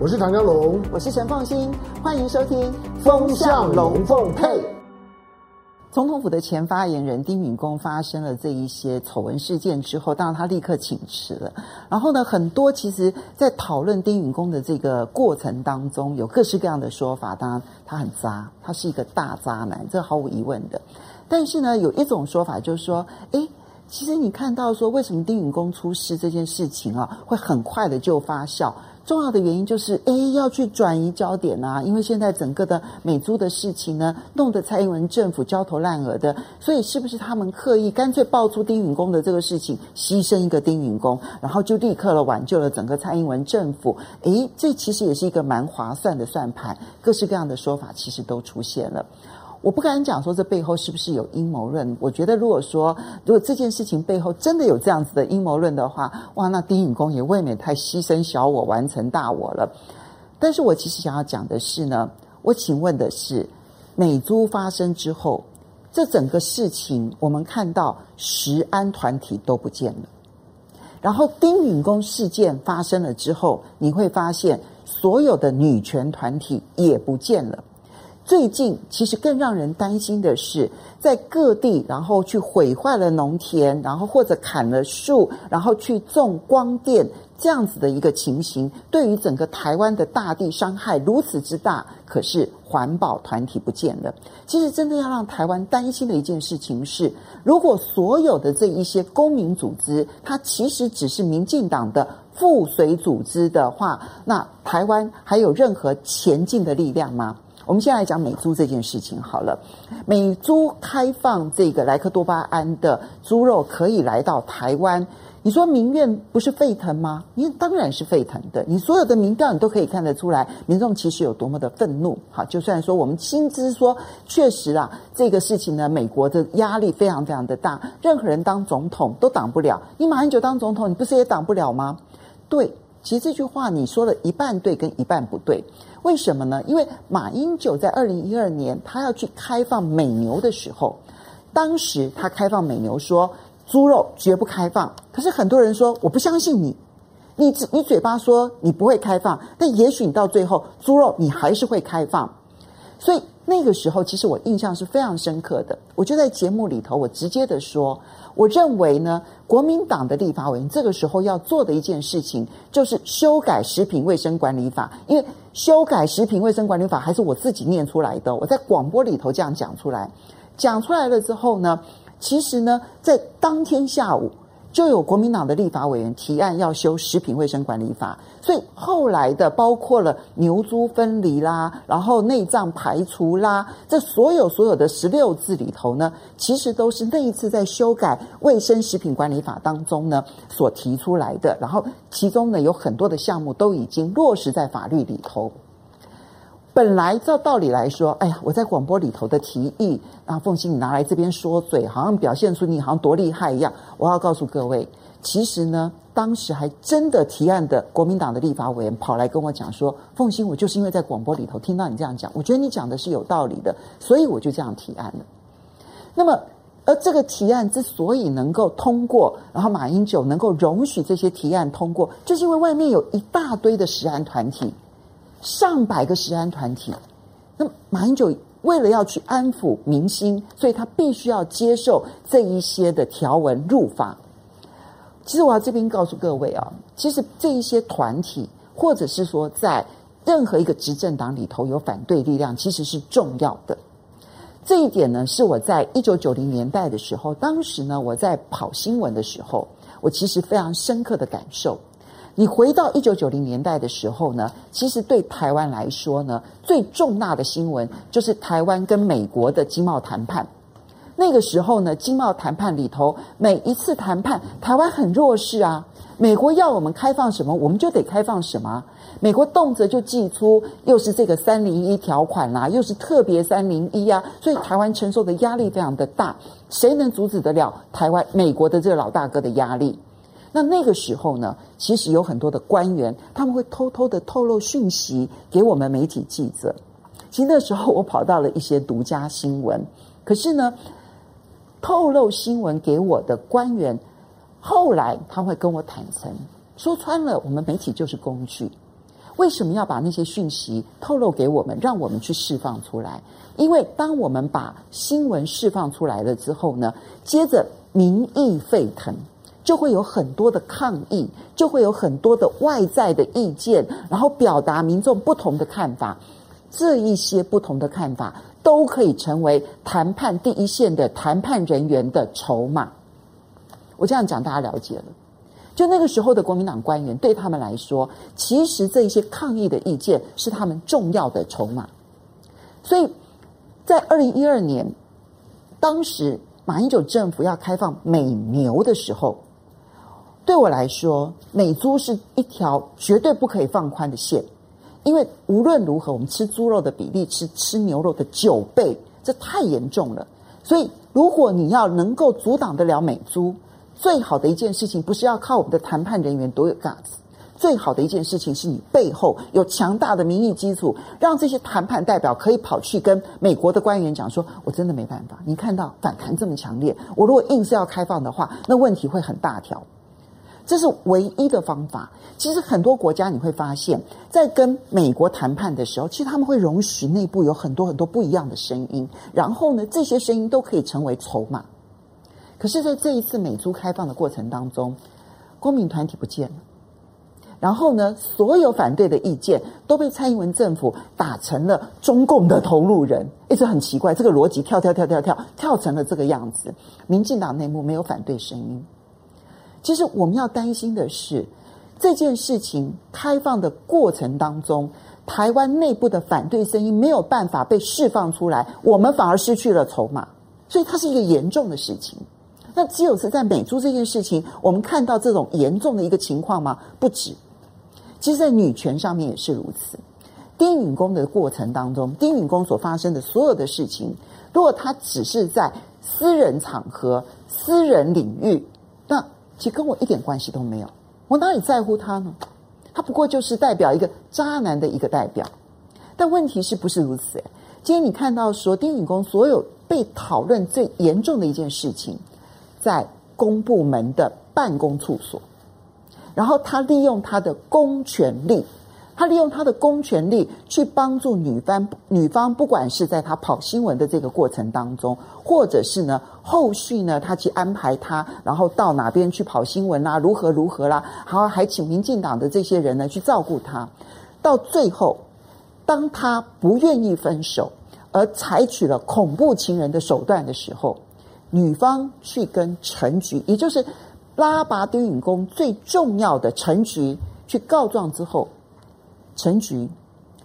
我是唐江龙，我是陈凤馨，欢迎收听《风向龙凤配》。总统府的前发言人丁允恭发生了这一些丑闻事件之后，当然他立刻请辞了。然后呢，很多其实在讨论丁允恭的这个过程当中，有各式各样的说法。当然，他很渣，他是一个大渣男，这毫无疑问的。但是呢，有一种说法就是说，诶其实你看到说，为什么丁允恭出事这件事情啊，会很快的就发酵？重要的原因就是，诶要去转移焦点啊，因为现在整个的美租的事情呢，弄得蔡英文政府焦头烂额的，所以是不是他们刻意干脆爆出丁允恭的这个事情，牺牲一个丁允恭，然后就立刻了挽救了整个蔡英文政府？诶这其实也是一个蛮划算的算盘，各式各样的说法其实都出现了。我不敢讲说这背后是不是有阴谋论。我觉得如果说如果这件事情背后真的有这样子的阴谋论的话，哇，那丁允恭也未免太牺牲小我完成大我了。但是我其实想要讲的是呢，我请问的是，美珠发生之后，这整个事情我们看到食安团体都不见了，然后丁允恭事件发生了之后，你会发现所有的女权团体也不见了。最近其实更让人担心的是，在各地然后去毁坏了农田，然后或者砍了树，然后去种光电这样子的一个情形，对于整个台湾的大地伤害如此之大。可是环保团体不见了。其实真的要让台湾担心的一件事情是，如果所有的这一些公民组织，它其实只是民进党的附随组织的话，那台湾还有任何前进的力量吗？我们先来讲美猪这件事情好了。美猪开放这个莱克多巴胺的猪肉可以来到台湾，你说民怨不是沸腾吗？因为当然是沸腾的。你所有的民调你都可以看得出来，民众其实有多么的愤怒。好，就算说我们心知说，确实啊，这个事情呢，美国的压力非常非常的大，任何人当总统都挡不了。你马英九当总统，你不是也挡不了吗？对，其实这句话你说了一半对，跟一半不对。为什么呢？因为马英九在二零一二年他要去开放美牛的时候，当时他开放美牛说猪肉绝不开放。可是很多人说我不相信你，你你嘴巴说你不会开放，但也许你到最后猪肉你还是会开放。所以那个时候其实我印象是非常深刻的。我就在节目里头我直接的说，我认为呢，国民党的立法委员这个时候要做的一件事情就是修改食品卫生管理法，因为。修改食品卫生管理法还是我自己念出来的，我在广播里头这样讲出来，讲出来了之后呢，其实呢，在当天下午就有国民党的立法委员提案要修食品卫生管理法，所以后来的包括了牛猪分离啦，然后内脏排除啦，这所有所有的十六字里头呢，其实都是那一次在修改卫生食品管理法当中呢所提出来的，然后其中呢有很多的项目都已经落实在法律里头。本来照道理来说，哎呀，我在广播里头的提议，那凤欣你拿来这边说嘴，好像表现出你好像多厉害一样。我要告诉各位，其实呢，当时还真的提案的国民党的立法委员跑来跟我讲说，凤欣，我就是因为在广播里头听到你这样讲，我觉得你讲的是有道理的，所以我就这样提案了。那么，而这个提案之所以能够通过，然后马英九能够容许这些提案通过，就是因为外面有一大堆的食安团体。上百个食安团体，那马英九为了要去安抚民心，所以他必须要接受这一些的条文入法。其实我要这边告诉各位啊，其实这一些团体，或者是说在任何一个执政党里头有反对力量，其实是重要的。这一点呢，是我在一九九零年代的时候，当时呢我在跑新闻的时候，我其实非常深刻的感受。你回到一九九零年代的时候呢，其实对台湾来说呢，最重大的新闻就是台湾跟美国的经贸谈判。那个时候呢，经贸谈判里头，每一次谈判，台湾很弱势啊。美国要我们开放什么，我们就得开放什么。美国动辄就祭出，又是这个三零一条款啦，又是特别三零一啊，所以台湾承受的压力非常的大。谁能阻止得了台湾美国的这个老大哥的压力？那那个时候呢，其实有很多的官员，他们会偷偷的透露讯息给我们媒体记者。其实那时候我跑到了一些独家新闻，可是呢，透露新闻给我的官员，后来他会跟我坦诚，说穿了，我们媒体就是工具。为什么要把那些讯息透露给我们，让我们去释放出来？因为当我们把新闻释放出来了之后呢，接着民意沸腾，就会有很多的抗议，就会有很多的外在的意见，然后表达民众不同的看法。这一些不同的看法都可以成为谈判第一线的谈判人员的筹码。我这样讲，大家了解了。就那个时候的国民党官员，对他们来说，其实这一些抗议的意见是他们重要的筹码。所以在二零一二年，当时马英九政府要开放美牛的时候，对我来说，美猪是一条绝对不可以放宽的线。因为无论如何，我们吃猪肉的比例是吃牛肉的九倍，这太严重了。所以，如果你要能够阻挡得了美猪，最好的一件事情不是要靠我们的谈判人员多有 guts，最好的一件事情是你背后有强大的民意基础，让这些谈判代表可以跑去跟美国的官员讲说：“我真的没办法，你看到反弹这么强烈，我如果硬是要开放的话，那问题会很大条。”这是唯一的方法。其实很多国家你会发现，在跟美国谈判的时候，其实他们会容许内部有很多很多不一样的声音，然后呢，这些声音都可以成为筹码。可是，在这一次美猪开放的过程当中，公民团体不见了，然后呢，所有反对的意见都被蔡英文政府打成了中共的投入人，一直很奇怪，这个逻辑跳跳跳跳跳跳成了这个样子。民进党内部没有反对声音。其实我们要担心的是，这件事情开放的过程当中，台湾内部的反对声音没有办法被释放出来，我们反而失去了筹码，所以它是一个严重的事情。那只有是在美珠这件事情，我们看到这种严重的一个情况吗？不止，其实，在女权上面也是如此。丁允恭的过程当中，丁允恭所发生的所有的事情，如果他只是在私人场合、私人领域，那其实跟我一点关系都没有，我哪里在乎他呢？他不过就是代表一个渣男的一个代表。但问题是不是如此？今天你看到说丁隐公所有被讨论最严重的一件事情，在公部门的办公处所，然后他利用他的公权力。他利用他的公权力去帮助女方，女方不管是在他跑新闻的这个过程当中，或者是呢后续呢他去安排他，然后到哪边去跑新闻啦，如何如何啦，然后还请民进党的这些人呢去照顾他，到最后，当他不愿意分手，而采取了恐怖情人的手段的时候，女方去跟陈菊，也就是拉拔丁允恭最重要的陈菊去告状之后。陈菊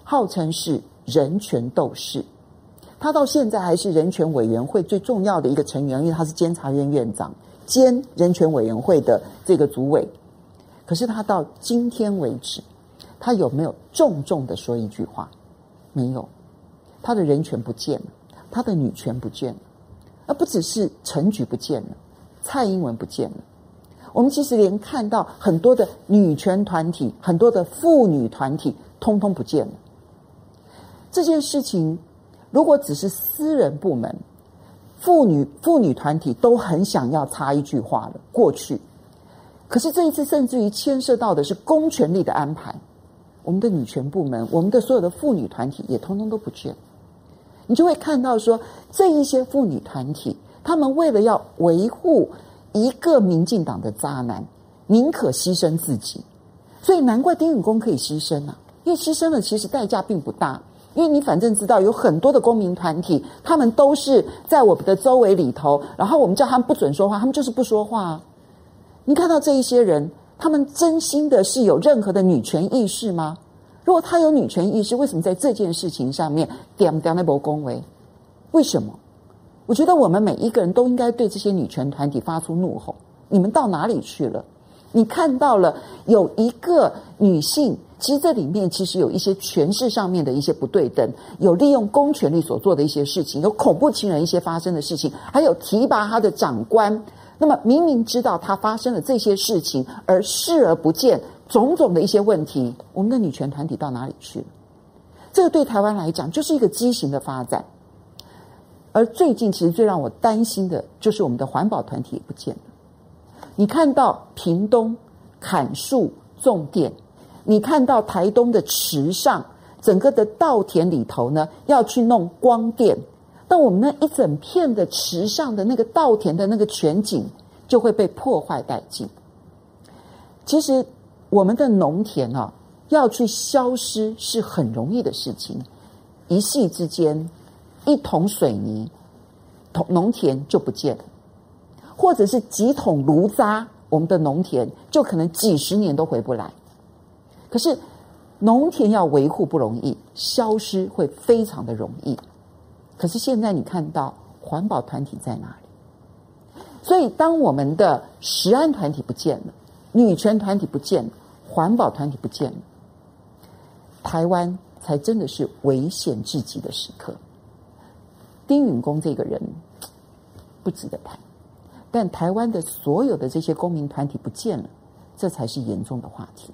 号称是人权斗士，他到现在还是人权委员会最重要的一个成员，因为他是监察院院长兼人权委员会的这个主委。可是他到今天为止，他有没有重重的说一句话？没有，他的人权不见了，他的女权不见了，而不只是陈菊不见了，蔡英文不见了。我们其实连看到很多的女权团体、很多的妇女团体，通通不见了。这件事情如果只是私人部门、妇女妇女团体都很想要插一句话了，过去。可是这一次，甚至于牵涉到的是公权力的安排，我们的女权部门、我们的所有的妇女团体也通通都不见。你就会看到说，这一些妇女团体，他们为了要维护。一个民进党的渣男，宁可牺牲自己，所以难怪丁允公可以牺牲啊！因为牺牲了，其实代价并不大。因为你反正知道，有很多的公民团体，他们都是在我们的周围里头，然后我们叫他们不准说话，他们就是不说话啊。你看到这一些人，他们真心的是有任何的女权意识吗？如果他有女权意识，为什么在这件事情上面点点那波恭维？为什么？我觉得我们每一个人都应该对这些女权团体发出怒吼：你们到哪里去了？你看到了有一个女性，其实这里面其实有一些权势上面的一些不对等，有利用公权力所做的一些事情，有恐怖情人一些发生的事情，还有提拔她的长官。那么明明知道她发生了这些事情，而视而不见种种的一些问题，我们的女权团体到哪里去了？这个对台湾来讲就是一个畸形的发展。而最近，其实最让我担心的就是我们的环保团体也不见了。你看到屏东砍树种电，你看到台东的池上，整个的稻田里头呢，要去弄光电，但我们那一整片的池上的那个稻田的那个全景就会被破坏殆尽。其实我们的农田啊，要去消失是很容易的事情，一夕之间，一桶水泥，桶农田就不见了，或者是几桶炉渣，我们的农田就可能几十年都回不来。可是，农田要维护不容易，消失会非常的容易。可是现在你看到环保团体在哪里？所以，当我们的食安团体不见了，女权团体不见了，环保团体不见了，台湾才真的是危险至极的时刻。丁允恭这个人不值得谈，但台湾的所有的这些公民团体不见了，这才是严重的话题。